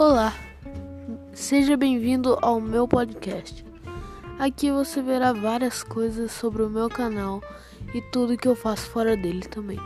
Olá, seja bem-vindo ao meu podcast. Aqui você verá várias coisas sobre o meu canal e tudo que eu faço fora dele também.